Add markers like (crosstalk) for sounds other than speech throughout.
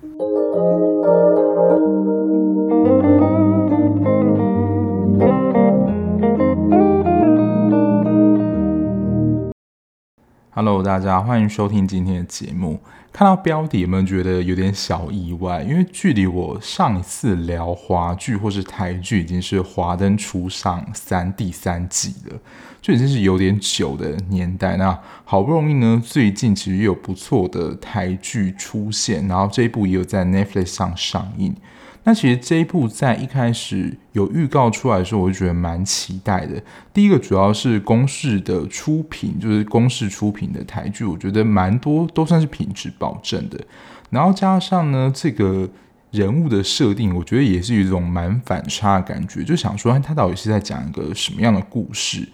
Thank you. Hello，大家欢迎收听今天的节目。看到标题有没有觉得有点小意外？因为距离我上一次聊华剧或是台剧，已经是《华灯初上三》第三季了，就已经是有点久的年代。那好不容易呢，最近其实有不错的台剧出现，然后这一部也有在 Netflix 上上映。那其实这一部在一开始有预告出来的时候，我就觉得蛮期待的。第一个主要是公视的出品，就是公视出品的台剧，我觉得蛮多都算是品质保证的。然后加上呢，这个人物的设定，我觉得也是一种蛮反差的感觉，就想说他到底是在讲一个什么样的故事。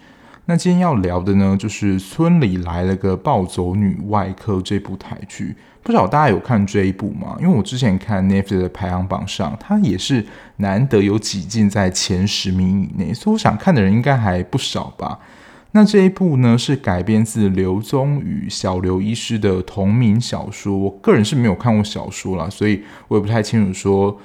那今天要聊的呢，就是村里来了个暴走女外科这部台剧，不知道大家有看这一部吗？因为我之前看 Netflix 的排行榜上，它也是难得有挤进在前十名以内，所以我想看的人应该还不少吧。那这一部呢，是改编自刘宗宇、小刘医师的同名小说，我个人是没有看过小说啦，所以我也不太清楚说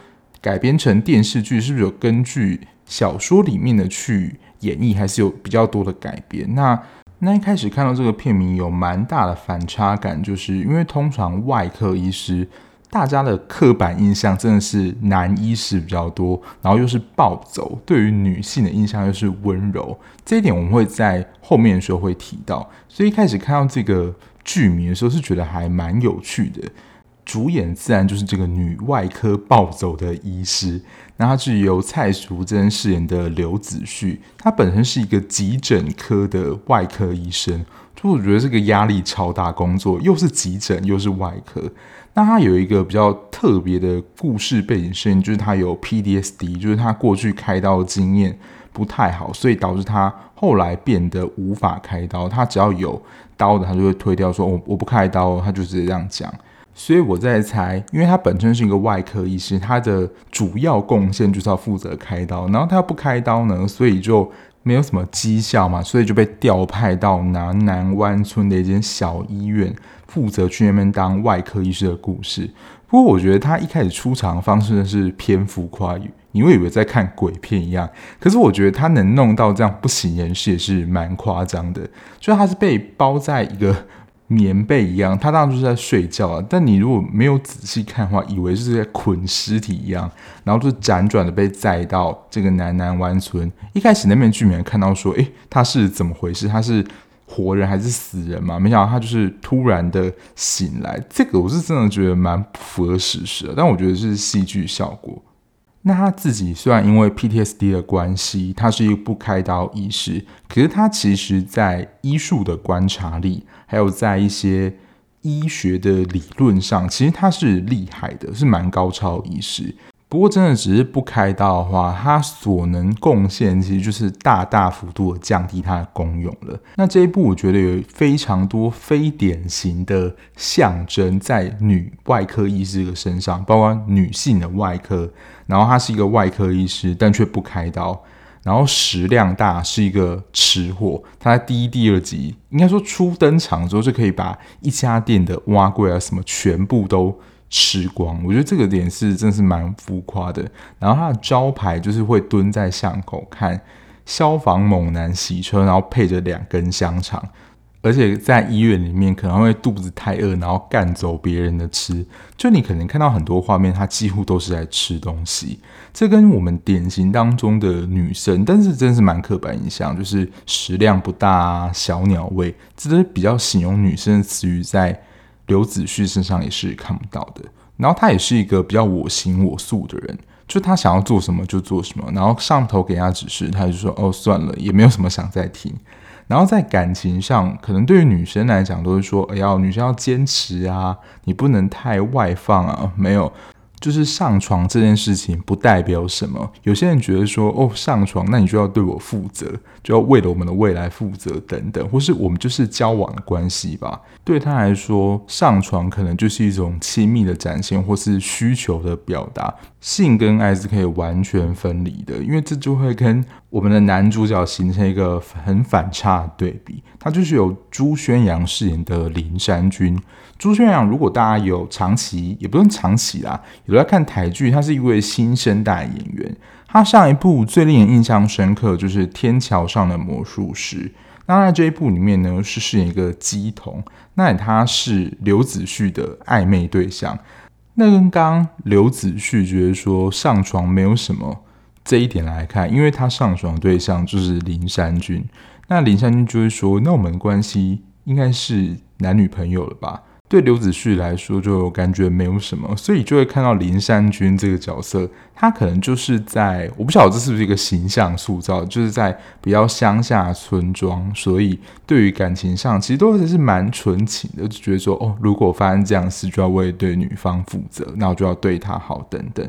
改编成电视剧是不是有根据小说里面的去。演绎还是有比较多的改变。那那一开始看到这个片名有蛮大的反差感，就是因为通常外科医师，大家的刻板印象真的是男医师比较多，然后又是暴走，对于女性的印象又是温柔。这一点我们会在后面的时候会提到。所以一开始看到这个剧名的时候，是觉得还蛮有趣的。主演自然就是这个女外科暴走的医师，那他是由蔡淑臻饰演的刘子旭，他本身是一个急诊科的外科医生，就我觉得这个压力超大，工作又是急诊又是外科。那他有一个比较特别的故事背景设定，就是他有 PDSD，就是他过去开刀经验不太好，所以导致他后来变得无法开刀。他只要有刀的，他就会推掉，说我我不开刀，他就直接这样讲。所以我在猜，因为他本身是一个外科医师，他的主要贡献就是要负责开刀。然后他要不开刀呢，所以就没有什么绩效嘛，所以就被调派到南南湾村的一间小医院，负责去那边当外科医师的故事。不过我觉得他一开始出场方式呢是偏浮夸语，你会以为在看鬼片一样。可是我觉得他能弄到这样不省人事也是蛮夸张的，就他是被包在一个。棉被一样，他当时是在睡觉啊。但你如果没有仔细看的话，以为是在捆尸体一样，然后就辗转的被载到这个南南湾村。一开始那边居民看到说，诶，他是怎么回事？他是活人还是死人嘛？没想到他就是突然的醒来。这个我是真的觉得蛮符合事实的，但我觉得是戏剧效果。那他自己虽然因为 PTSD 的关系，他是一个不开刀医师，可是他其实在医术的观察力，还有在一些医学的理论上，其实他是厉害的，是蛮高超的医师。不过，真的只是不开刀的话，它所能贡献其实就是大大幅度的降低它的功用了。那这一部我觉得有非常多非典型的象征在女外科医师的身上，包括女性的外科，然后她是一个外科医师，但却不开刀，然后食量大，是一个吃货。他在第一、第二集应该说初登场之后就可以把一家店的蛙柜啊什么全部都。吃光，我觉得这个点是真是蛮浮夸的。然后他的招牌就是会蹲在巷口看消防猛男洗车，然后配着两根香肠，而且在医院里面可能会肚子太饿，然后干走别人的吃。就你可能看到很多画面，他几乎都是在吃东西。这跟我们典型当中的女生，但是真是蛮刻板印象，就是食量不大啊，小鸟胃，这都是比较形容女生的词语在。刘子旭身上也是看不到的，然后他也是一个比较我行我素的人，就他想要做什么就做什么，然后上头给他指示，他就说哦算了，也没有什么想再听。然后在感情上，可能对于女生来讲都是说，哎呀，女生要坚持啊，你不能太外放啊，没有。就是上床这件事情不代表什么。有些人觉得说，哦，上床那你就要对我负责，就要为了我们的未来负责等等，或是我们就是交往的关系吧。对他来说，上床可能就是一种亲密的展现，或是需求的表达。性跟爱是可以完全分离的，因为这就会跟我们的男主角形成一个很反差的对比，他就是由朱轩洋饰演的林山君。朱轩洋，如果大家有长期，也不用长期啦，有在看台剧，他是一位新生代演员。他上一部最令人印象深刻就是《天桥上的魔术师》，那在这一部里面呢，是饰演一个乩童，那他是刘子旭的暧昧对象。那跟刚刘子旭觉得说上床没有什么。这一点来看，因为他上床对象就是林山君，那林山君就会说：“那我们关系应该是男女朋友了吧？”对刘子旭来说，就感觉没有什么，所以就会看到林山君这个角色，他可能就是在我不晓得这是不是一个形象塑造，就是在比较乡下村庄，所以对于感情上其实都还是蛮纯情的，就觉得说：“哦，如果发生这样事，就要为对女方负责，那我就要对她好，等等。”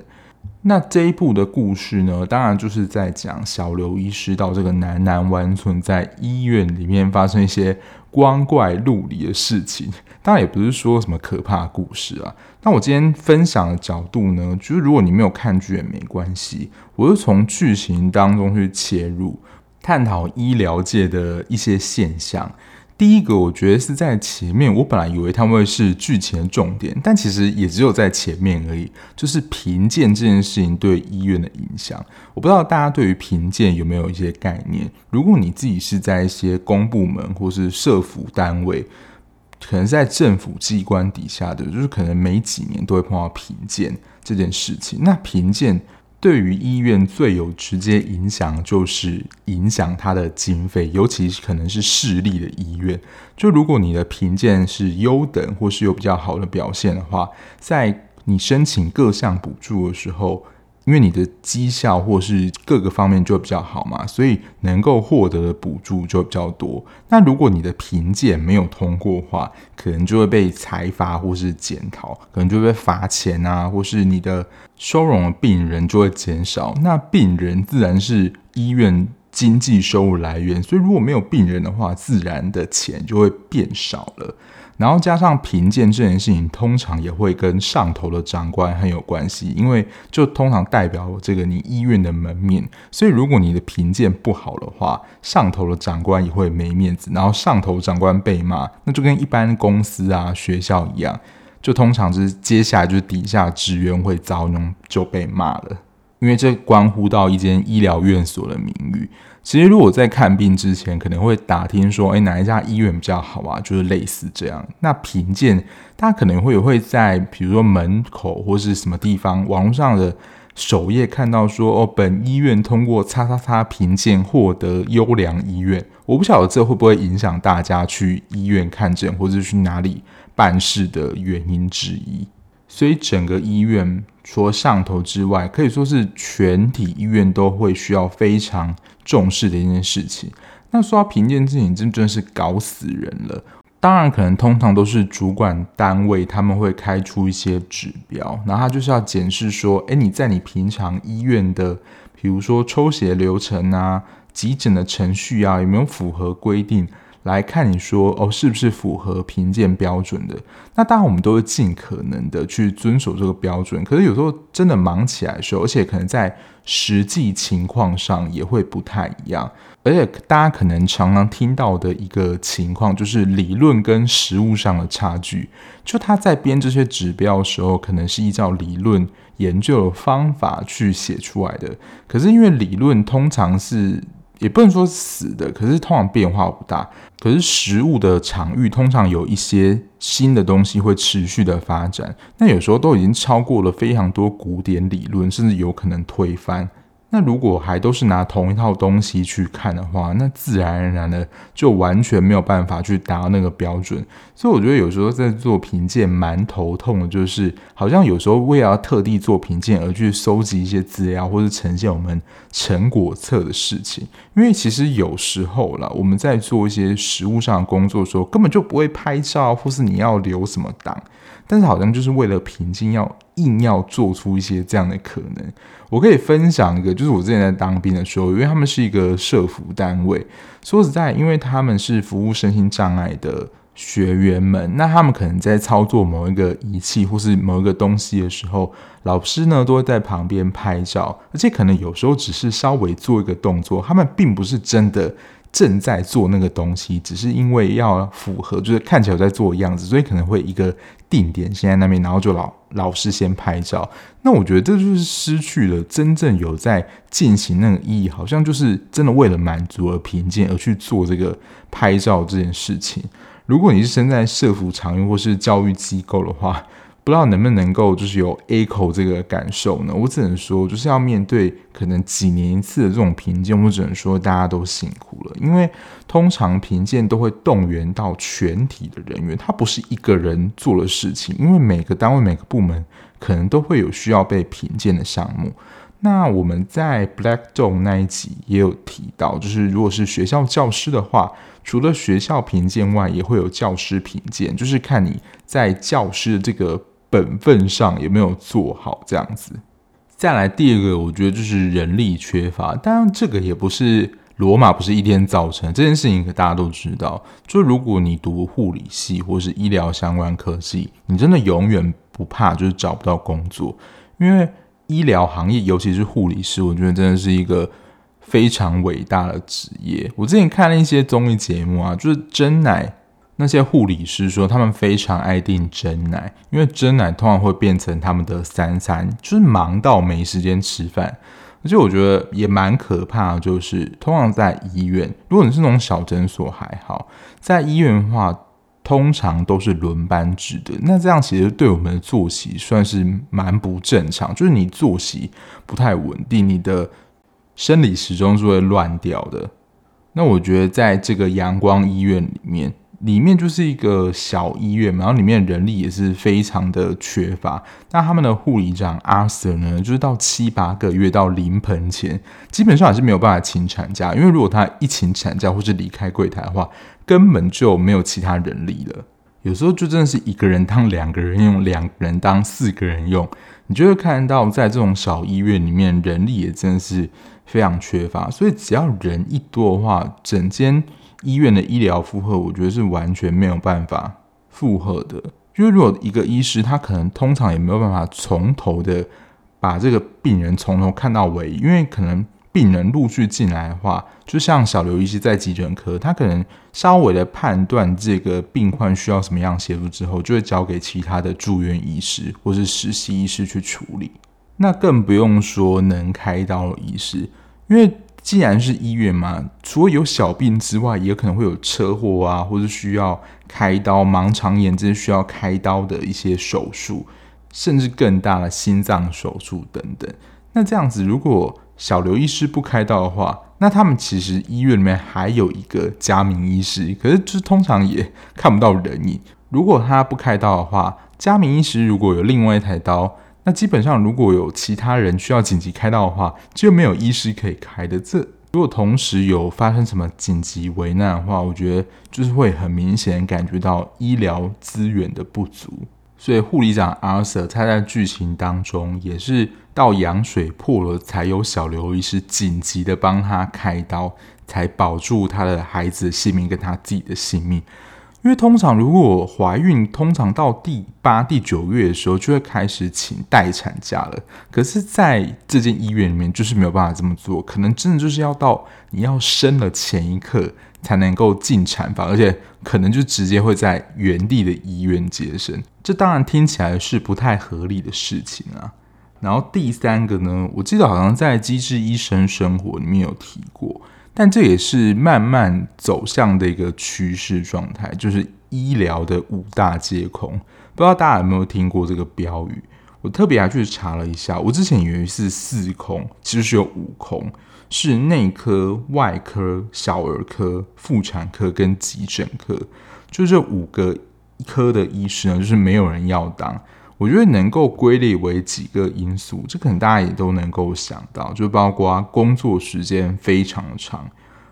那这一部的故事呢，当然就是在讲小刘医师到这个南南湾村，在医院里面发生一些光怪陆离的事情。(laughs) 当然也不是说什么可怕故事啊。那我今天分享的角度呢，就是如果你没有看剧也没关系，我就从剧情当中去切入，探讨医疗界的一些现象。第一个，我觉得是在前面。我本来以为他们会是剧情的重点，但其实也只有在前面而已。就是评鉴这件事情对医院的影响，我不知道大家对于评鉴有没有一些概念。如果你自己是在一些公部门或是社福单位，可能在政府机关底下的，就是可能每几年都会碰到评鉴这件事情。那评鉴。对于医院最有直接影响，就是影响它的经费，尤其是可能是市立的医院。就如果你的评鉴是优等，或是有比较好的表现的话，在你申请各项补助的时候。因为你的绩效或是各个方面就比较好嘛，所以能够获得的补助就比较多。那如果你的评鉴没有通过的话，可能就会被裁罚或是检讨，可能就会被罚钱啊，或是你的收容的病人就会减少。那病人自然是医院经济收入来源，所以如果没有病人的话，自然的钱就会变少了。然后加上评鉴这件事情，通常也会跟上头的长官很有关系，因为就通常代表这个你医院的门面。所以如果你的评鉴不好的话，上头的长官也会没面子。然后上头长官被骂，那就跟一般公司啊、学校一样，就通常就是接下来就是底下职员会遭殃，就被骂了，因为这关乎到一间医疗院所的名誉。其实，如果在看病之前，可能会打听说，哎，哪一家医院比较好啊？就是类似这样。那评鉴，大家可能会会在比如说门口或是什么地方，网络上的首页看到说，哦，本医院通过叉叉叉评鉴获得优良医院。我不晓得这会不会影响大家去医院看诊或者去哪里办事的原因之一。所以整个医院除了上头之外，可以说是全体医院都会需要非常重视的一件事情。那说到评鉴这件事情，真的是搞死人了。当然，可能通常都是主管单位他们会开出一些指标，然后他就是要检视说，诶，你在你平常医院的，比如说抽血流程啊、急诊的程序啊，有没有符合规定？来看你说哦，是不是符合评鉴标准的？那当然，我们都会尽可能的去遵守这个标准。可是有时候真的忙起来的时候，而且可能在实际情况上也会不太一样。而且大家可能常常听到的一个情况，就是理论跟实物上的差距。就他在编这些指标的时候，可能是依照理论研究的方法去写出来的。可是因为理论通常是。也不能说死的，可是通常变化不大。可是食物的场域通常有一些新的东西会持续的发展，那有时候都已经超过了非常多古典理论，甚至有可能推翻。那如果还都是拿同一套东西去看的话，那自然而然的就完全没有办法去达到那个标准。所以我觉得有时候在做评鉴蛮头痛的，就是好像有时候为了要特地做评鉴而去收集一些资料，或是呈现我们成果册的事情。因为其实有时候啦，我们在做一些实物上的工作的时候，根本就不会拍照，或是你要留什么档。但是好像就是为了平静，要硬要做出一些这样的可能。我可以分享一个，就是我之前在当兵的时候，因为他们是一个社服单位。说实在，因为他们是服务身心障碍的学员们，那他们可能在操作某一个仪器或是某一个东西的时候，老师呢都会在旁边拍照，而且可能有时候只是稍微做一个动作，他们并不是真的正在做那个东西，只是因为要符合，就是看起来在做的样子，所以可能会一个定点先在那边，然后就老老师先拍照。那我觉得这就是失去了真正有在进行那个意义，好像就是真的为了满足而平静而去做这个拍照这件事情。如果你是身在社福场域或是教育机构的话，不知道能不能够就是有 echo 这个感受呢？我只能说，就是要面对可能几年一次的这种评鉴，我只能说大家都辛苦了。因为通常评鉴都会动员到全体的人员，它不是一个人做的事情，因为每个单位、每个部门可能都会有需要被评鉴的项目。那我们在 Black Dog 那一集也有提到，就是如果是学校教师的话，除了学校评鉴外，也会有教师评鉴，就是看你在教师的这个本分上有没有做好这样子。再来第二个，我觉得就是人力缺乏，当然这个也不是罗马不是一天造成这件事情，可大家都知道。就如果你读护理系或是医疗相关科技，你真的永远不怕就是找不到工作，因为。医疗行业，尤其是护理师，我觉得真的是一个非常伟大的职业。我之前看了一些综艺节目啊，就是真奶那些护理师说，他们非常爱订真奶，因为真奶通常会变成他们的三餐，就是忙到没时间吃饭。而且我觉得也蛮可怕的，就是通常在医院，如果你是那种小诊所还好，在医院的话。通常都是轮班制的，那这样其实对我们的作息算是蛮不正常，就是你作息不太稳定，你的生理时钟是会乱掉的。那我觉得在这个阳光医院里面，里面就是一个小医院嘛，然后里面人力也是非常的缺乏。那他们的护理长阿 Sir 呢，就是到七八个月到临盆前，基本上还是没有办法请产假，因为如果他一请产假或是离开柜台的话。根本就没有其他人力了，有时候就真的是一个人当两个人用，两个人当四个人用，你就会看到在这种小医院里面，人力也真的是非常缺乏。所以只要人一多的话，整间医院的医疗负荷，我觉得是完全没有办法负荷的。因为如果一个医师，他可能通常也没有办法从头的把这个病人从头看到尾，因为可能。病人陆续进来的话，就像小刘医师在急诊科，他可能稍微的判断这个病患需要什么样协助之后，就会交给其他的住院医师或是实习医师去处理。那更不用说能开刀的医师，因为既然是医院嘛，除了有小病之外，也可能会有车祸啊，或是需要开刀、盲肠炎这些需要开刀的一些手术，甚至更大的心脏手术等等。那这样子，如果小刘医师不开刀的话，那他们其实医院里面还有一个家明医师，可是就是通常也看不到人影。如果他不开刀的话，家明医师如果有另外一台刀，那基本上如果有其他人需要紧急开刀的话，就没有医师可以开的。这如果同时有发生什么紧急危难的话，我觉得就是会很明显感觉到医疗资源的不足。所以护理长阿 Sir 他在剧情当中也是到羊水破了，才有小刘医师紧急的帮他开刀，才保住他的孩子的性命跟他自己的性命。因为通常如果怀孕，通常到第八、第九月的时候就会开始请待产假了。可是在这间医院里面，就是没有办法这么做，可能真的就是要到你要生的前一刻才能够进产房，而且可能就直接会在原地的医院接生。这当然听起来是不太合理的事情啊。然后第三个呢，我记得好像在《机智医生生活》里面有提过。但这也是慢慢走向的一个趋势状态，就是医疗的五大皆空。不知道大家有没有听过这个标语？我特别还去查了一下，我之前以为是四空，其实是有五空，是内科、外科、小儿科、妇产科跟急诊科，就这五个科的医师呢，就是没有人要当。我觉得能够归类为几个因素，这可能大家也都能够想到，就包括工作时间非常长。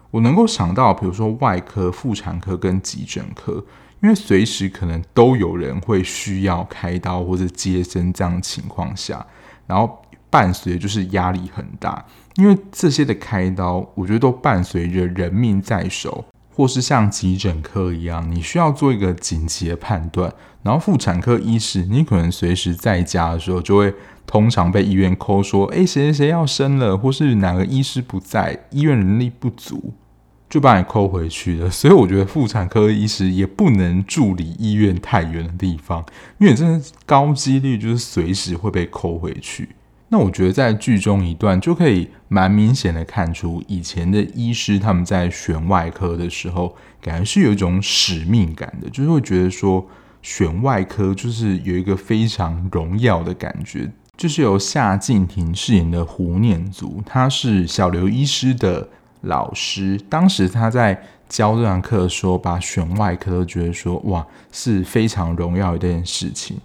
我能够想到，比如说外科、妇产科跟急诊科，因为随时可能都有人会需要开刀或者接生这样的情况下，然后伴随就是压力很大，因为这些的开刀，我觉得都伴随着人命在手。或是像急诊科一样，你需要做一个紧急的判断，然后妇产科医师，你可能随时在家的时候，就会通常被医院扣说，哎，谁谁谁要生了，或是哪个医师不在，医院人力不足，就把你扣回去了。所以我觉得妇产科医师也不能住离医院太远的地方，因为真的高几率就是随时会被扣回去。那我觉得在剧中一段就可以蛮明显的看出，以前的医师他们在选外科的时候，感觉是有一种使命感的，就是会觉得说选外科就是有一个非常荣耀的感觉。就是由夏静婷饰演的胡念祖，他是小刘医师的老师，当时他在教这堂课的时候，把选外科都觉得说哇是非常荣耀的一件事情，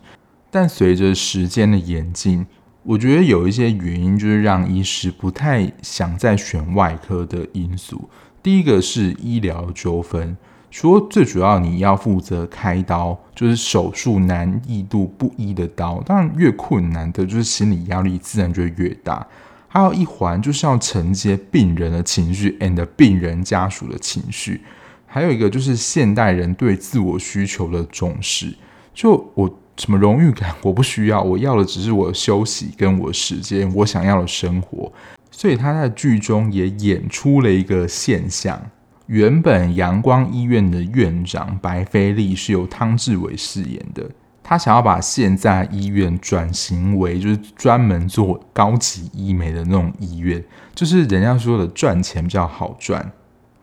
但随着时间的演进。我觉得有一些原因，就是让医师不太想再选外科的因素。第一个是医疗纠纷，说最主要你要负责开刀，就是手术难易度不一的刀，当然越困难的，就是心理压力自然就越大。还有一环就是要承接病人的情绪 and 病人家属的情绪，还有一个就是现代人对自我需求的重视。就我。什么荣誉感？我不需要，我要的只是我的休息跟我的时间，我想要的生活。所以他在剧中也演出了一个现象：原本阳光医院的院长白菲利是由汤志伟饰演的，他想要把现在医院转型为就是专门做高级医美的那种医院，就是人家说的赚钱比较好赚。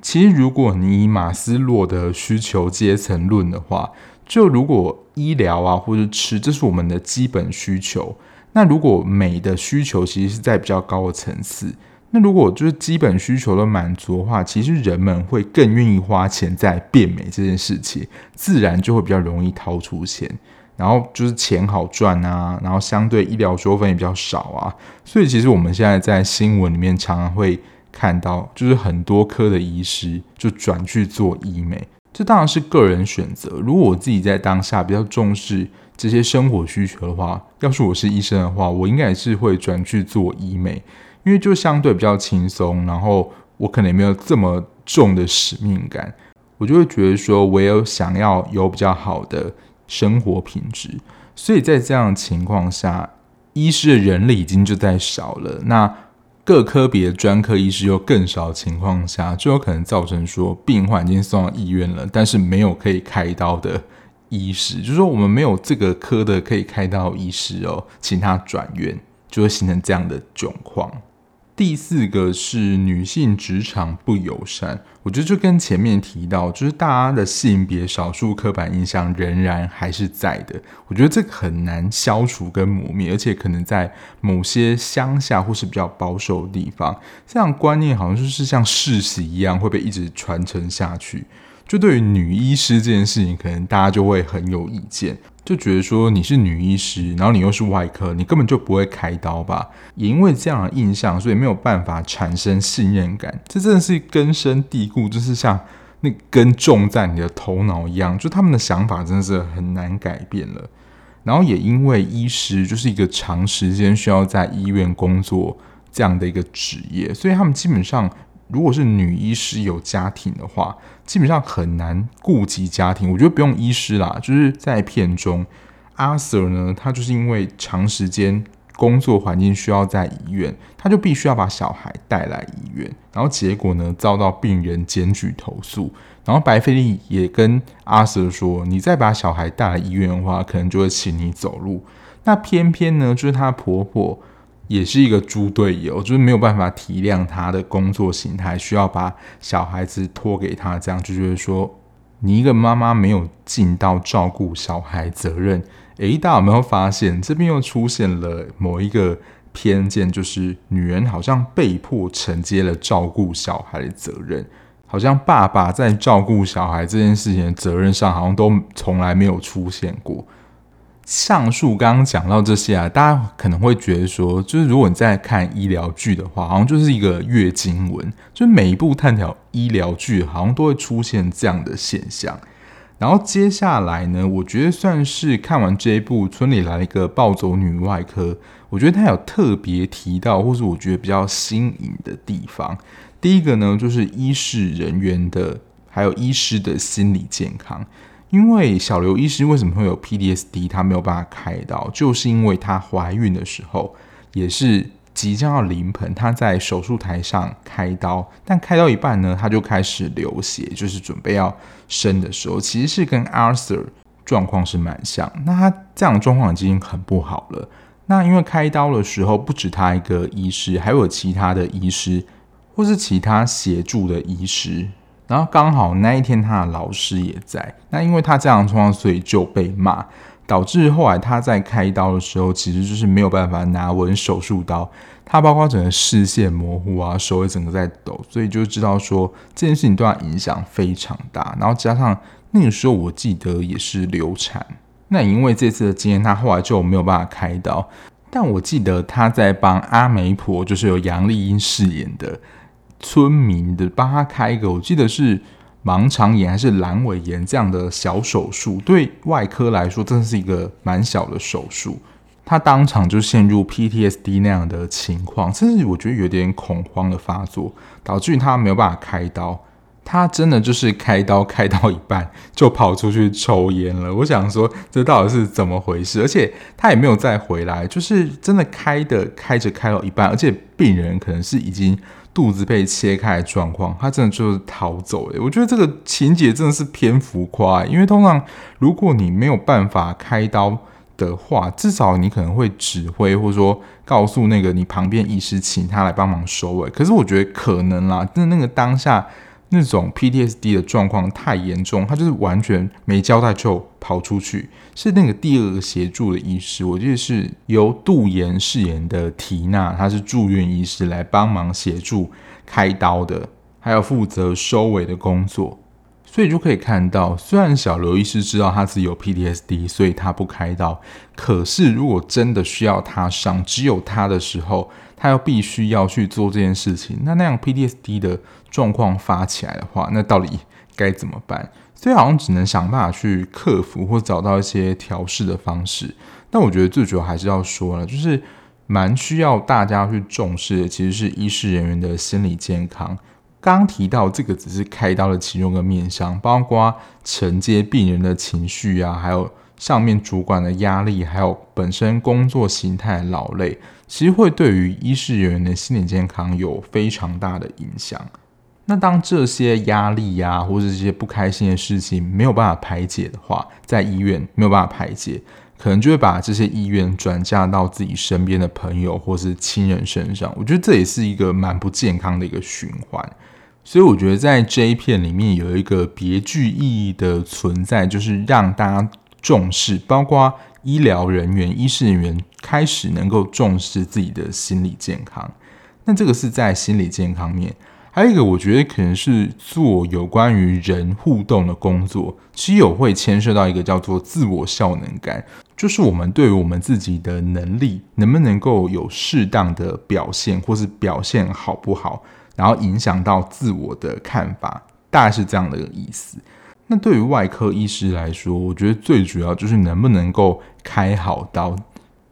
其实，如果你以马斯洛的需求阶层论的话，就如果医疗啊，或者吃，这是我们的基本需求。那如果美的需求其实是在比较高的层次，那如果就是基本需求都满足的话，其实人们会更愿意花钱在变美这件事情，自然就会比较容易掏出钱。然后就是钱好赚啊，然后相对医疗纠纷也比较少啊。所以其实我们现在在新闻里面常常会看到，就是很多科的医师就转去做医美。这当然是个人选择。如果我自己在当下比较重视这些生活需求的话，要是我是医生的话，我应该也是会转去做医美，因为就相对比较轻松，然后我可能也没有这么重的使命感，我就会觉得说，我有想要有比较好的生活品质，所以在这样的情况下，医师的人力已经就在少了，那。各科别专科医师又更少的情况下，就有可能造成说病患已经送到医院了，但是没有可以开刀的医师，就是说我们没有这个科的可以开刀医师哦，请他转院，就会形成这样的窘况。第四个是女性职场不友善，我觉得就跟前面提到，就是大家的性别少数刻板印象仍然还是在的。我觉得这个很难消除跟磨灭，而且可能在某些乡下或是比较保守的地方，这样观念好像就是像世袭一样会被一直传承下去。就对于女医师这件事情，可能大家就会很有意见。就觉得说你是女医师，然后你又是外科，你根本就不会开刀吧？也因为这样的印象，所以没有办法产生信任感。这真的是根深蒂固，就是像那根种在你的头脑一样。就他们的想法真的是很难改变了。然后也因为医师就是一个长时间需要在医院工作这样的一个职业，所以他们基本上。如果是女医师有家庭的话，基本上很难顾及家庭。我觉得不用医师啦，就是在片中，阿 Sir 呢，他就是因为长时间工作环境需要在医院，他就必须要把小孩带来医院，然后结果呢，遭到病人检举投诉，然后白菲利也跟阿 Sir 说，你再把小孩带来医院的话，可能就会请你走路。那偏偏呢，就是她婆婆。也是一个猪队友，就是没有办法体谅他的工作形态，需要把小孩子托给他，这样就觉得说，你一个妈妈没有尽到照顾小孩责任。诶，大家有没有发现这边又出现了某一个偏见，就是女人好像被迫承接了照顾小孩的责任，好像爸爸在照顾小孩这件事情的责任上，好像都从来没有出现过。上述刚刚讲到这些啊，大家可能会觉得说，就是如果你在看医疗剧的话，好像就是一个月经文，就每一部探讨医疗剧，好像都会出现这样的现象。然后接下来呢，我觉得算是看完这一部《村里来了一个暴走女外科》，我觉得他有特别提到，或是我觉得比较新颖的地方。第一个呢，就是医事人员的还有医师的心理健康。因为小刘医师为什么会有 PTSD，他没有办法开刀，就是因为她怀孕的时候也是即将要临盆，她在手术台上开刀，但开到一半呢，她就开始流血，就是准备要生的时候，其实是跟 Arthur 状况是蛮像。那他这样的状况已经很不好了。那因为开刀的时候不止他一个医师，还有其他的医师或是其他协助的医师。然后刚好那一天他的老师也在，那因为他这样的状况，所以就被骂，导致后来他在开刀的时候，其实就是没有办法拿稳手术刀，他包括整个视线模糊啊，手也整个在抖，所以就知道说这件事情对他影响非常大。然后加上那个时候我记得也是流产，那因为这次的经验，他后来就没有办法开刀。但我记得他在帮阿媒婆，就是由杨丽英饰演的。村民的帮他开一个，我记得是盲肠炎还是阑尾炎这样的小手术，对外科来说真的是一个蛮小的手术。他当场就陷入 PTSD 那样的情况，甚至我觉得有点恐慌的发作，导致于他没有办法开刀。他真的就是开刀开到一半就跑出去抽烟了。我想说，这到底是怎么回事？而且他也没有再回来，就是真的开的开着开到一半，而且病人可能是已经。肚子被切开的状况，他真的就是逃走了，我觉得这个情节真的是偏浮夸，因为通常如果你没有办法开刀的话，至少你可能会指挥或者说告诉那个你旁边医师，请他来帮忙收尾。可是我觉得可能啦，但那个当下。那种 PTSD 的状况太严重，他就是完全没交代就跑出去。是那个第二个协助的医师，我记得是由杜妍饰演的缇娜，她是住院医师来帮忙协助开刀的，还有负责收尾的工作。所以就可以看到，虽然小刘医师知道他自己有 PTSD，所以他不开刀。可是如果真的需要他上，只有他的时候，他又必须要去做这件事情。那那样 PTSD 的。状况发起来的话，那到底该怎么办？所以好像只能想办法去克服，或找到一些调试的方式。但我觉得最主要还是要说了，就是蛮需要大家去重视的，其实是医师人员的心理健康。刚提到这个只是开刀的其中一个面向，包括承接病人的情绪啊，还有上面主管的压力，还有本身工作形态劳累，其实会对于医师人员的心理健康有非常大的影响。那当这些压力呀、或者这些不开心的事情没有办法排解的话，在医院没有办法排解，可能就会把这些意愿转嫁到自己身边的朋友或是亲人身上。我觉得这也是一个蛮不健康的一个循环。所以我觉得在这一片里面有一个别具意义的存在，就是让大家重视，包括医疗人员、医师人员开始能够重视自己的心理健康。那这个是在心理健康面。还有一个，我觉得可能是做有关于人互动的工作，其实有会牵涉到一个叫做自我效能感，就是我们对于我们自己的能力能不能够有适当的表现，或是表现好不好，然后影响到自我的看法，大概是这样的一个意思。那对于外科医师来说，我觉得最主要就是能不能够开好刀。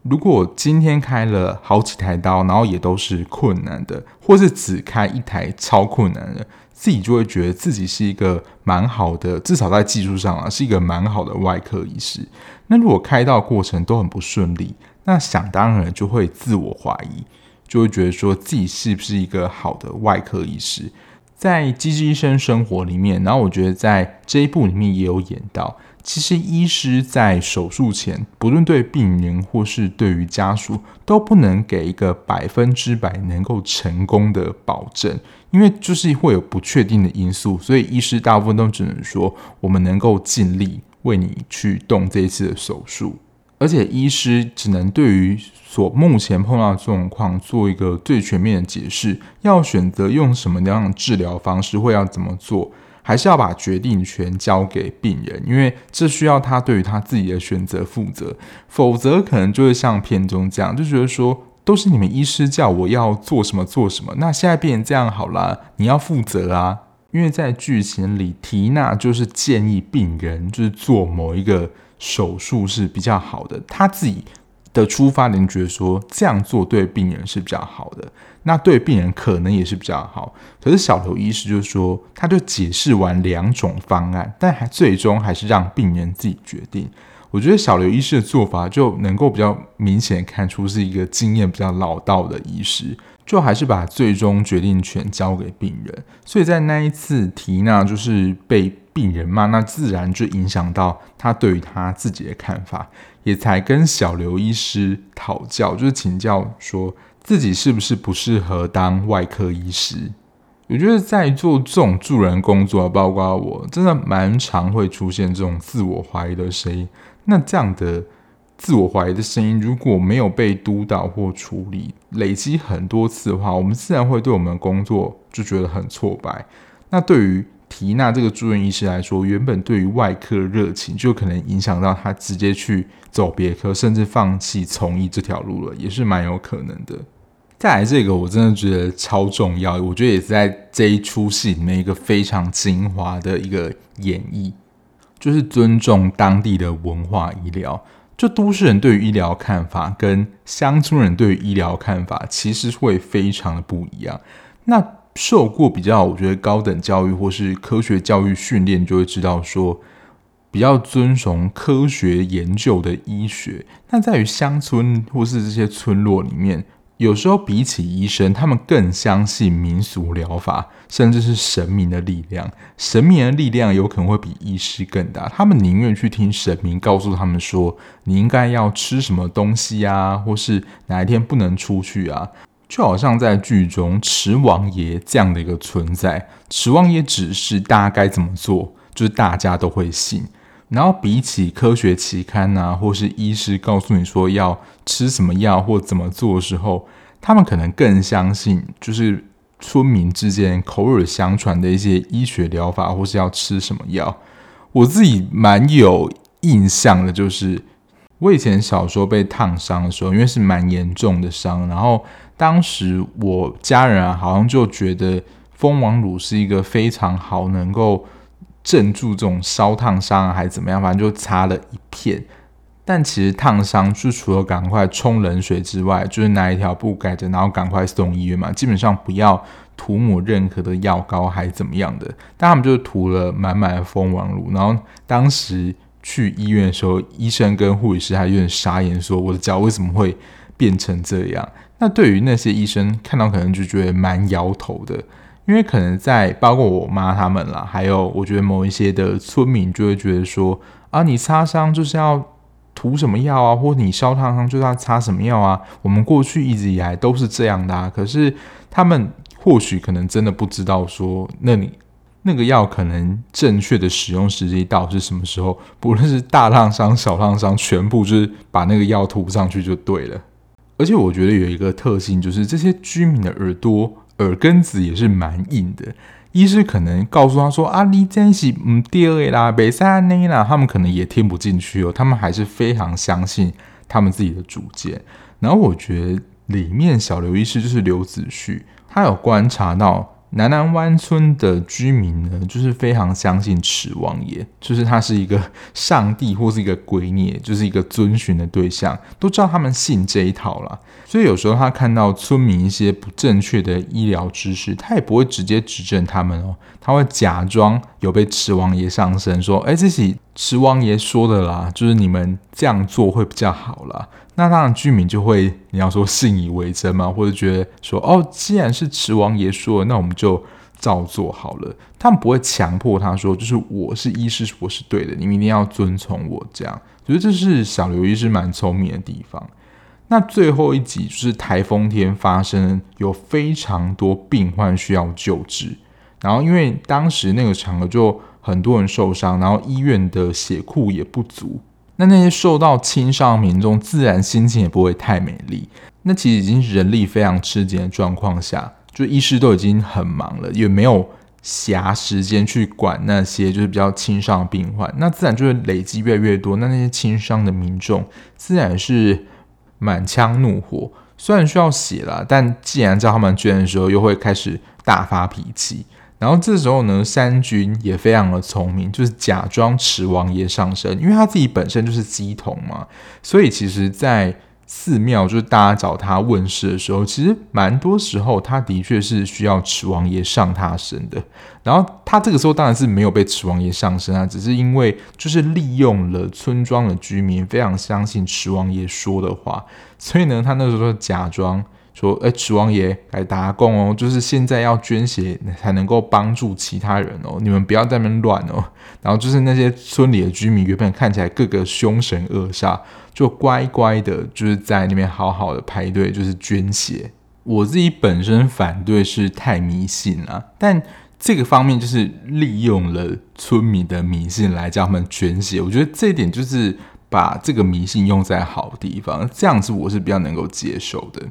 如果今天开了好几台刀，然后也都是困难的，或是只开一台超困难的，自己就会觉得自己是一个蛮好的，至少在技术上啊，是一个蛮好的外科医师。那如果开刀过程都很不顺利，那想当然就会自我怀疑，就会觉得说自己是不是一个好的外科医师。在《机智医生生活》里面，然后我觉得在这一部里面也有演到。其实，医师在手术前，不论对病人或是对于家属，都不能给一个百分之百能够成功的保证，因为就是会有不确定的因素，所以医师大部分都只能说，我们能够尽力为你去动这一次的手术，而且医师只能对于所目前碰到的状况做一个最全面的解释，要选择用什么样的治疗方式，会要怎么做。还是要把决定权交给病人，因为这需要他对于他自己的选择负责，否则可能就会像片中这样，就觉得说都是你们医师叫我要做什么做什么，那现在变成这样好啦，你要负责啊！因为在剧情里，缇娜就是建议病人就是做某一个手术是比较好的，他自己的出发点觉得说这样做对病人是比较好的，那对病人可能也是比较好。可是小刘医师就说，他就解释完两种方案，但还最终还是让病人自己决定。我觉得小刘医师的做法就能够比较明显看出是一个经验比较老道的医师，就还是把最终决定权交给病人。所以在那一次缇娜就是被病人骂，那自然就影响到他对于他自己的看法。也才跟小刘医师讨教，就是请教说自己是不是不适合当外科医师。我觉得在做这种助人工作，包括我，真的蛮常会出现这种自我怀疑的声音。那这样的自我怀疑的声音，如果没有被督导或处理，累积很多次的话，我们自然会对我们的工作就觉得很挫败。那对于缇娜这个住院医师来说，原本对于外科的热情，就可能影响到他直接去走别科，甚至放弃从医这条路了，也是蛮有可能的。再来这个，我真的觉得超重要，我觉得也是在这一出戏里面一个非常精华的一个演绎，就是尊重当地的文化医疗。就都市人对于医疗看法，跟乡村人对于医疗看法，其实会非常的不一样。那受过比较，我觉得高等教育或是科学教育训练，就会知道说，比较遵从科学研究的医学。那在于乡村或是这些村落里面，有时候比起医生，他们更相信民俗疗法，甚至是神明的力量。神明的力量有可能会比医师更大，他们宁愿去听神明告诉他们说，你应该要吃什么东西啊，或是哪一天不能出去啊。就好像在剧中池王爷这样的一个存在，池王爷指示大家该怎么做，就是大家都会信。然后比起科学期刊啊，或是医师告诉你说要吃什么药或怎么做的时候，他们可能更相信，就是村民之间口耳相传的一些医学疗法，或是要吃什么药。我自己蛮有印象的，就是我以前小时候被烫伤的时候，因为是蛮严重的伤，然后。当时我家人啊，好像就觉得蜂王乳是一个非常好能够镇住这种烧烫伤，还是怎么样，反正就擦了一片。但其实烫伤就除了赶快冲冷水之外，就是拿一条布盖着，然后赶快送医院嘛。基本上不要涂抹任何的药膏，还是怎么样的。但他们就涂了满满的蜂王乳，然后当时去医院的时候，医生跟护理师还有点傻眼，说我的脚为什么会变成这样？那对于那些医生看到可能就觉得蛮摇头的，因为可能在包括我妈他们啦，还有我觉得某一些的村民就会觉得说啊，你擦伤就是要涂什么药啊，或你烧烫伤就是要擦什么药啊，我们过去一直以来都是这样的啊。可是他们或许可能真的不知道说，那你那个药可能正确的使用时机到是什么时候，不论是大烫伤、小烫伤，全部就是把那个药涂上去就对了。而且我觉得有一个特性，就是这些居民的耳朵耳根子也是蛮硬的。医师可能告诉他说：“啊，你真是唔对啦，别三内啦。”他们可能也听不进去哦，他们还是非常相信他们自己的主见。然后我觉得里面小刘医师就是刘子旭，他有观察到。南南湾村的居民呢，就是非常相信池王爷，就是他是一个上帝或是一个鬼孽，就是一个遵循的对象，都知道他们信这一套啦。所以有时候他看到村民一些不正确的医疗知识，他也不会直接指正他们哦，他会假装有被池王爷上身，说：“哎，这是池王爷说的啦，就是你们这样做会比较好啦。”那当然，居民就会你要说信以为真嘛，或者觉得说哦，既然是池王爷说的，那我们就照做好了。他们不会强迫他说，就是我是医师，我是对的，你们一定要遵从我这样。觉得这是小刘医师蛮聪明的地方。那最后一集就是台风天发生，有非常多病患需要救治，然后因为当时那个场合就很多人受伤，然后医院的血库也不足。那那些受到轻伤的民众，自然心情也不会太美丽。那其实已经人力非常吃紧的状况下，就医师都已经很忙了，也没有暇时间去管那些就是比较轻伤的病患。那自然就会累积越来越多。那那些轻伤的民众，自然是满腔怒火。虽然需要血啦，但既然叫他们捐的时候，又会开始大发脾气。然后这时候呢，三军也非常的聪明，就是假装池王爷上身，因为他自己本身就是鸡童嘛，所以其实，在寺庙，就是大家找他问事的时候，其实蛮多时候他的确是需要池王爷上他身的。然后他这个时候当然是没有被池王爷上身啊，只是因为就是利用了村庄的居民非常相信池王爷说的话，所以呢，他那时候假装。说，哎，池王爷来打工哦，就是现在要捐血才能够帮助其他人哦，你们不要在那边乱哦。然后就是那些村里的居民，原本看起来个个凶神恶煞，就乖乖的，就是在那边好好的排队，就是捐血。我自己本身反对是太迷信了，但这个方面就是利用了村民的迷信来叫他们捐血，我觉得这一点就是把这个迷信用在好地方，这样子我是比较能够接受的。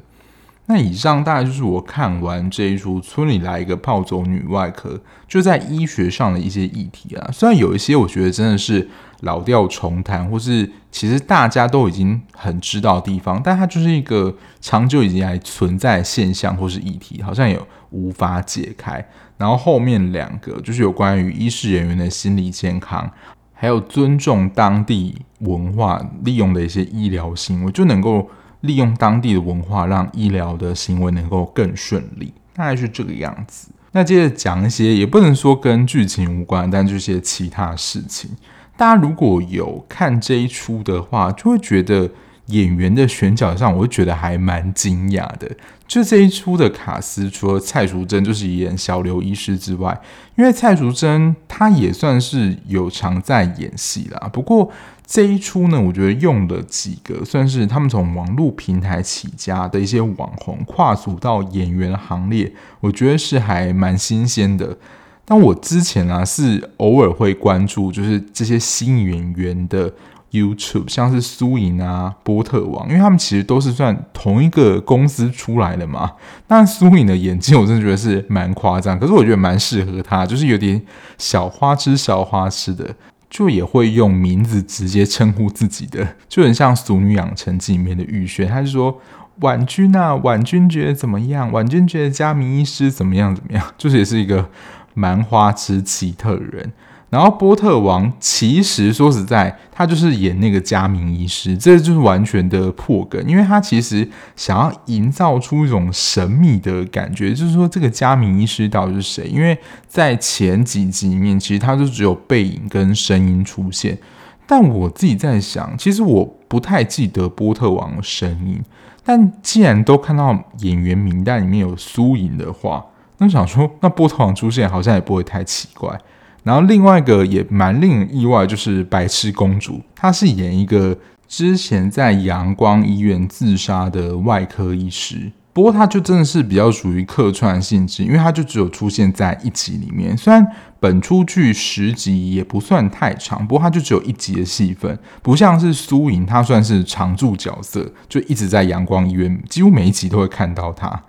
那以上大概就是我看完这一出《村里来一个暴走女外科》，就在医学上的一些议题啊。虽然有一些我觉得真的是老调重弹，或是其实大家都已经很知道的地方，但它就是一个长久以来存在的现象或是议题，好像也无法解开。然后后面两个就是有关于医事人员的心理健康，还有尊重当地文化利用的一些医疗行为，就能够。利用当地的文化，让医疗的行为能够更顺利，大概是这个样子。那接着讲一些，也不能说跟剧情无关，但这些其他事情。大家如果有看这一出的话，就会觉得演员的选角上，我会觉得还蛮惊讶的。就这一出的卡斯，除了蔡淑臻就是演小刘医师之外，因为蔡淑臻她也算是有常在演戏啦，不过。这一出呢，我觉得用了几个算是他们从网络平台起家的一些网红跨足到演员行列，我觉得是还蛮新鲜的。但我之前啊是偶尔会关注，就是这些新演员的 YouTube，像是苏颖啊、波特王，因为他们其实都是算同一个公司出来的嘛。但苏颖的演技我真的觉得是蛮夸张，可是我觉得蛮适合他，就是有点小花痴、小花痴的。就也会用名字直接称呼自己的，(laughs) 就很像《俗女养成记》里面的玉轩，他就说：“婉君呐，婉君觉得怎么样？婉君觉得佳明医师怎么样？怎么样？” (laughs) 就是也是一个蛮花痴奇特的人。然后波特王其实说实在，他就是演那个嘉明医师，这就是完全的破梗，因为他其实想要营造出一种神秘的感觉，就是说这个嘉明医师到底是谁？因为在前几集里面，其实他就只有背影跟声音出现。但我自己在想，其实我不太记得波特王的声音，但既然都看到演员名单里面有苏莹的话，那想说，那波特王出现好像也不会太奇怪。然后另外一个也蛮令人意外，就是白痴公主，她是演一个之前在阳光医院自杀的外科医师，不过她就真的是比较属于客串性质，因为她就只有出现在一集里面。虽然本出剧十集也不算太长，不过她就只有一集的戏份，不像是苏莹，她算是常驻角色，就一直在阳光医院，几乎每一集都会看到她。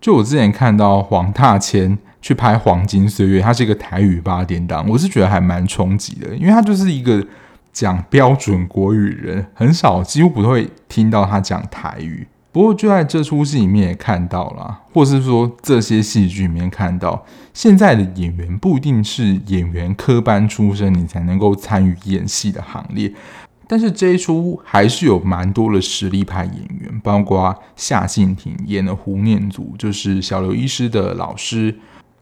就我之前看到黄大千。去拍《黄金岁月》，它是一个台语八点档，我是觉得还蛮冲击的，因为他就是一个讲标准国语人，很少几乎不会听到他讲台语。不过就在这出戏里面也看到了，或是说这些戏剧里面看到，现在的演员不一定是演员科班出身，你才能够参与演戏的行列。但是这一出还是有蛮多的实力派演员，包括夏静婷演的胡念祖，就是小刘医师的老师。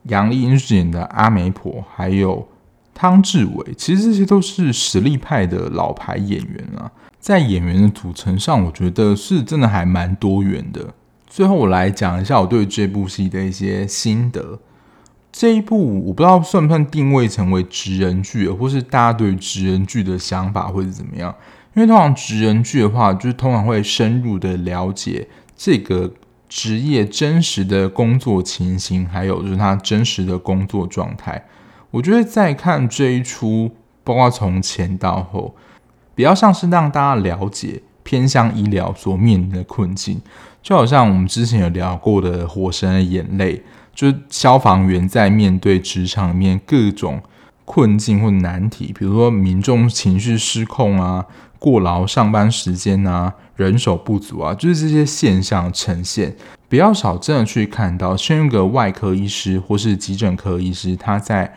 杨丽英饰演的阿媒婆，还有汤志伟，其实这些都是实力派的老牌演员啊。在演员的组成上，我觉得是真的还蛮多元的。最后，我来讲一下我对这部戏的一些心得。这一部我不知道算不算定位成为职人剧，或是大家对职人剧的想法会是怎么样？因为通常职人剧的话，就是通常会深入的了解这个。职业真实的工作情形，还有就是他真实的工作状态。我觉得在看这一出，包括从前到后，比较像是让大家了解偏向医疗所面临的困境。就好像我们之前有聊过的《火神的眼泪》，就是消防员在面对职场里面各种困境或难题，比如说民众情绪失控啊。过劳上班时间啊，人手不足啊，就是这些现象呈现比较少，真的去看到，像一个外科医师或是急诊科医师，他在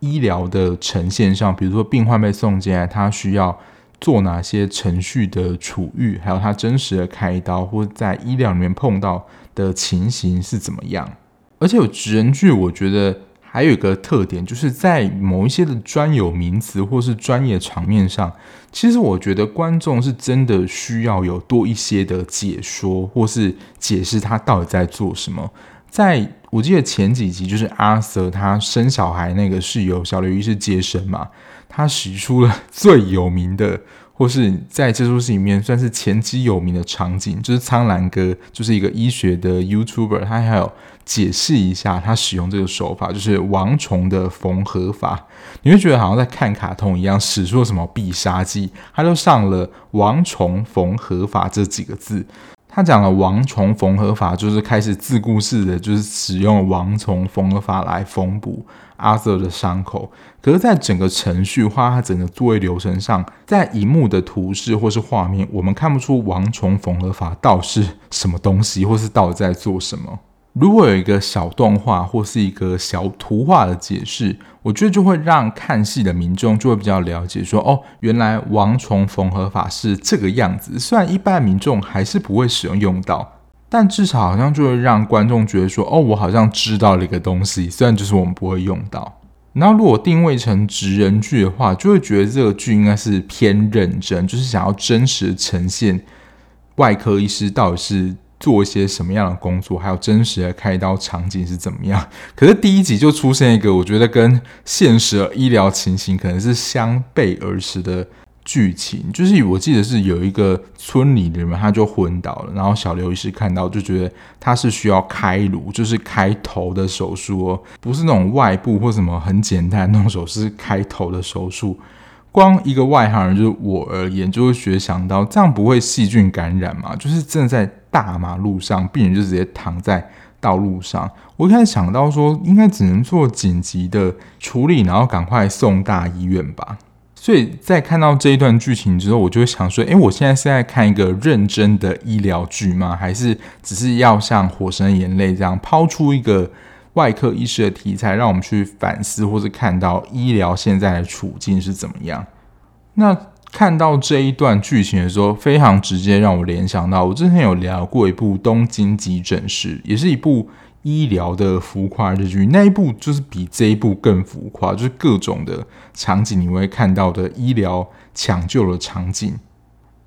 医疗的呈现上，比如说病患被送进来，他需要做哪些程序的处遇，还有他真实的开刀或在医疗里面碰到的情形是怎么样。而且有职人剧，我觉得还有一个特点，就是在某一些的专有名词或是专业场面上，其实我觉得观众是真的需要有多一些的解说，或是解释他到底在做什么。在我记得前几集，就是阿 Sir 他生小孩那个是由小刘医师接生嘛，他使出了最有名的，或是在这出戏里面算是前期有名的场景，就是苍兰哥就是一个医学的 YouTuber，他还有解释一下他使用这个手法，就是王虫的缝合法，你会觉得好像在看卡通一样，使出了什么必杀技，他就上了王虫缝合法这几个字。他讲了王虫缝合法，就是开始自顾自的，就是使用王虫缝合法来缝补阿瑟的伤口。可是，在整个程序化，他整个作业流程上，在荧幕的图示或是画面，我们看不出王虫缝合法到底是什么东西，或是到底在做什么。如果有一个小动画或是一个小图画的解释，我觉得就会让看戏的民众就会比较了解说，哦，原来王虫缝合法是这个样子。虽然一般民众还是不会使用用到，但至少好像就会让观众觉得说，哦，我好像知道了一个东西。虽然就是我们不会用到。然后如果定位成职人剧的话，就会觉得这个剧应该是偏认真，就是想要真实呈现外科医师到底是。做一些什么样的工作，还有真实的开刀场景是怎么样？(laughs) 可是第一集就出现一个，我觉得跟现实的医疗情形可能是相背而驰的剧情。就是我记得是有一个村里的人，他就昏倒了，然后小刘医师看到就觉得他是需要开颅，就是开头的手术哦，不是那种外部或什么很简单那种手术，是开头的手术。光一个外行人，就是我而言，就会觉想到这样不会细菌感染吗？就是正在大马路上，病人就直接躺在道路上。我一开始想到说，应该只能做紧急的处理，然后赶快送大医院吧。所以在看到这一段剧情之后，我就会想说，诶，我现在是在看一个认真的医疗剧吗？还是只是要像《火神眼泪》这样抛出一个？外科医师的题材，让我们去反思，或是看到医疗现在的处境是怎么样。那看到这一段剧情的时候，非常直接让我联想到，我之前有聊过一部《东京急诊室》，也是一部医疗的浮夸日剧。那一部就是比这一部更浮夸，就是各种的场景你会看到的医疗抢救的场景。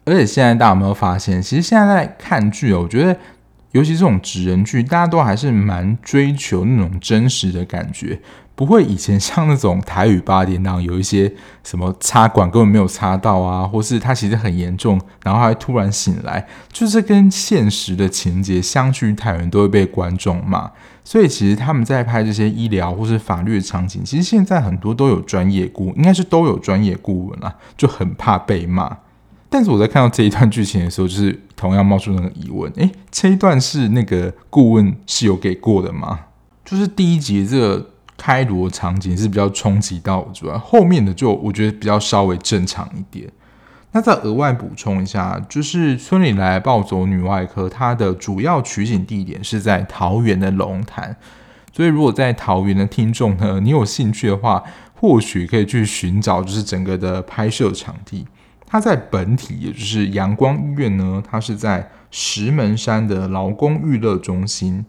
而且现在大家有没有发现，其实现在在看剧哦，我觉得。尤其这种职人剧，大家都还是蛮追求那种真实的感觉，不会以前像那种台语八点档有一些什么插管根本没有插到啊，或是他其实很严重，然后还突然醒来，就是跟现实的情节相距太远，都会被观众骂。所以其实他们在拍这些医疗或是法律的场景，其实现在很多都有专业顾，应该是都有专业顾问啦，就很怕被骂。但是我在看到这一段剧情的时候，就是同样冒出那个疑问：诶，这一段是那个顾问是有给过的吗？就是第一集这个开罗场景是比较冲击到我，主要后面的就我觉得比较稍微正常一点。那再额外补充一下，就是村里来暴走女外科，它的主要取景地点是在桃园的龙潭，所以如果在桃园的听众呢，你有兴趣的话，或许可以去寻找，就是整个的拍摄场地。它在本体，也就是阳光医院呢，它是在石门山的劳工娱乐中心，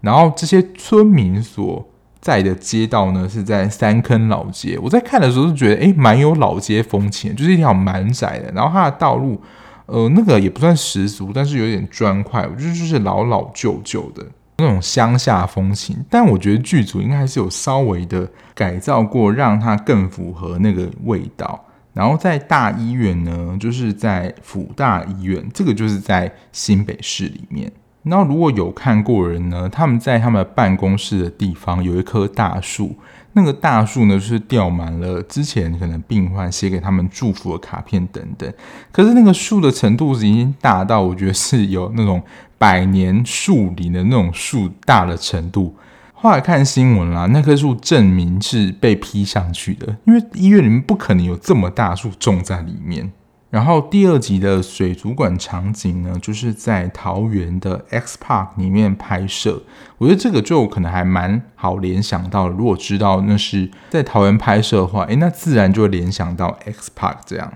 然后这些村民所在的街道呢，是在三坑老街。我在看的时候就觉得，诶，蛮有老街风情，就是一条蛮窄的，然后它的道路，呃，那个也不算十足，但是有点砖块，我觉得就是老老旧旧的那种乡下风情。但我觉得剧组应该还是有稍微的改造过，让它更符合那个味道。然后在大医院呢，就是在辅大医院，这个就是在新北市里面。那如果有看过人呢，他们在他们办公室的地方有一棵大树，那个大树呢，就是吊满了之前可能病患写给他们祝福的卡片等等。可是那个树的程度是已经大到，我觉得是有那种百年树龄的那种树大的程度。后来看新闻啦，那棵树证明是被劈上去的，因为医院里面不可能有这么大树种在里面。然后第二集的水族馆场景呢，就是在桃园的 X Park 里面拍摄。我觉得这个就可能还蛮好联想到，如果知道那是在桃园拍摄的话，诶，那自然就会联想到 X Park 这样。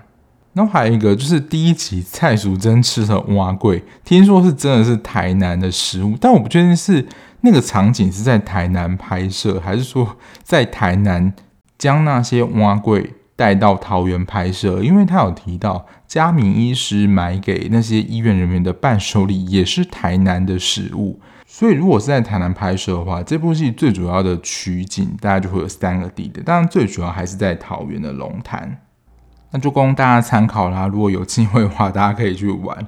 然后还有一个就是第一集蔡淑珍吃的碗粿，听说是真的是台南的食物，但我不确定是那个场景是在台南拍摄，还是说在台南将那些碗粿带到桃园拍摄。因为他有提到嘉明医师买给那些医院人员的伴手礼也是台南的食物，所以如果是在台南拍摄的话，这部戏最主要的取景大概就会有三个地点，当然最主要还是在桃园的龙潭。那就供大家参考啦。(laughs) 如果有机会的话，大家可以去玩。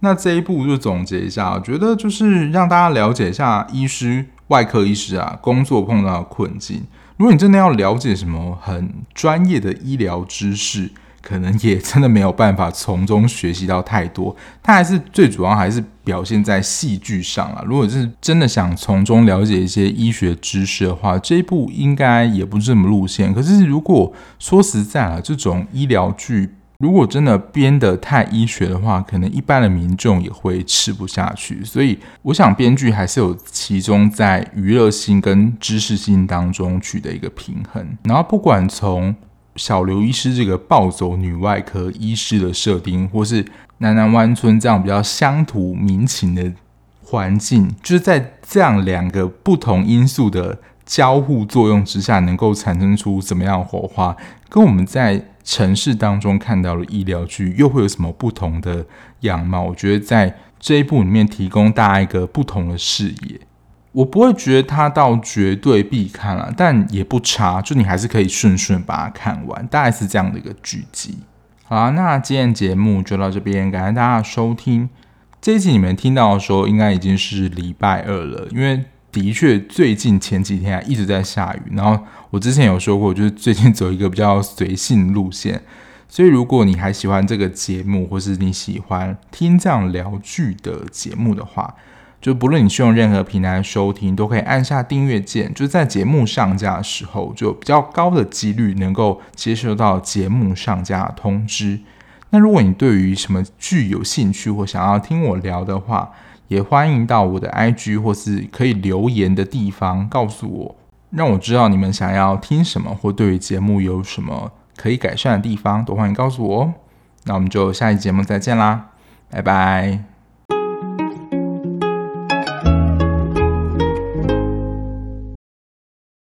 那这一步就总结一下，我觉得就是让大家了解一下医师、外科医师啊工作碰到的困境。如果你真的要了解什么很专业的医疗知识，可能也真的没有办法从中学习到太多，它还是最主要还是表现在戏剧上啊。如果是真的想从中了解一些医学知识的话，这一部应该也不是这么路线。可是如果说实在啊，这种医疗剧如果真的编得太医学的话，可能一般的民众也会吃不下去。所以我想编剧还是有其中在娱乐性跟知识性当中取得一个平衡。然后不管从小刘医师这个暴走女外科医师的设定，或是南南湾村这样比较乡土民情的环境，就是在这样两个不同因素的交互作用之下，能够产生出怎么样的火花，跟我们在城市当中看到的医疗剧又会有什么不同的样貌？我觉得在这一部里面提供大家一个不同的视野。我不会觉得它到绝对必看了，但也不差，就你还是可以顺顺把它看完，大概是这样的一个剧集。好啦，那今天节目就到这边，感谢大家收听。这一集你们听到的时候，应该已经是礼拜二了，因为的确最近前几天一直在下雨，然后我之前有说过，就是最近走一个比较随性路线，所以如果你还喜欢这个节目，或是你喜欢听这样聊剧的节目的话，就不论你是用任何平台收听，都可以按下订阅键。就在节目上架的时候，就比较高的几率能够接收到节目上架的通知。那如果你对于什么剧有兴趣或想要听我聊的话，也欢迎到我的 IG 或是可以留言的地方告诉我，让我知道你们想要听什么，或对于节目有什么可以改善的地方，都欢迎告诉我哦。那我们就下期节目再见啦，拜拜。